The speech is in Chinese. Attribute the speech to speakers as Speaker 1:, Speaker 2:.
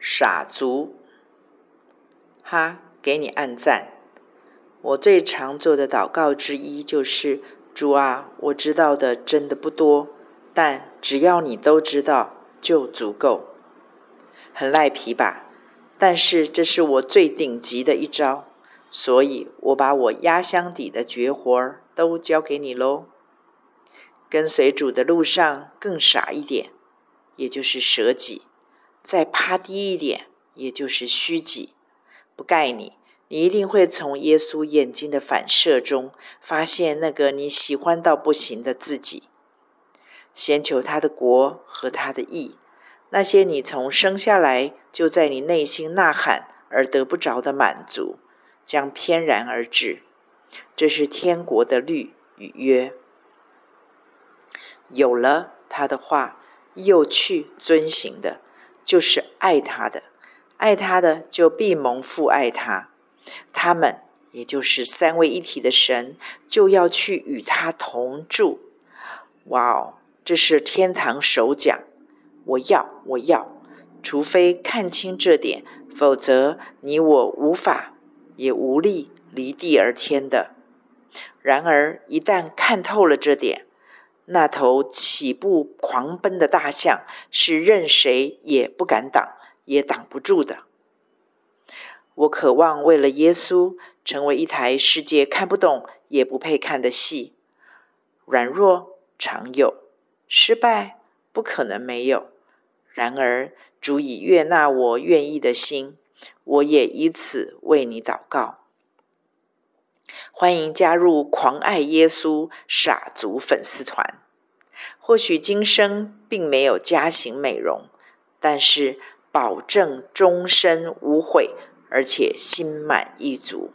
Speaker 1: 傻足，哈，给你按赞。我最常做的祷告之一就是：主啊，我知道的真的不多，但只要你都知道，就足够。很赖皮吧？但是这是我最顶级的一招，所以我把我压箱底的绝活儿都交给你喽。跟随主的路上更傻一点，也就是舍己；再趴低一点，也就是虚己。不盖你，你一定会从耶稣眼睛的反射中发现那个你喜欢到不行的自己。先求他的国和他的义。那些你从生下来就在你内心呐喊而得不着的满足，将翩然而至。这是天国的律与约。有了他的话，又去遵行的，就是爱他的。爱他的，就必蒙父爱他。他们，也就是三位一体的神，就要去与他同住。哇哦，这是天堂首奖。我要，我要，除非看清这点，否则你我无法也无力离地而天的。然而，一旦看透了这点，那头起步狂奔的大象是任谁也不敢挡，也挡不住的。我渴望为了耶稣，成为一台世界看不懂也不配看的戏。软弱常有，失败不可能没有。然而，足以悦纳我愿意的心，我也以此为你祷告。欢迎加入狂爱耶稣傻族粉丝团。或许今生并没有加行美容，但是保证终身无悔，而且心满意足。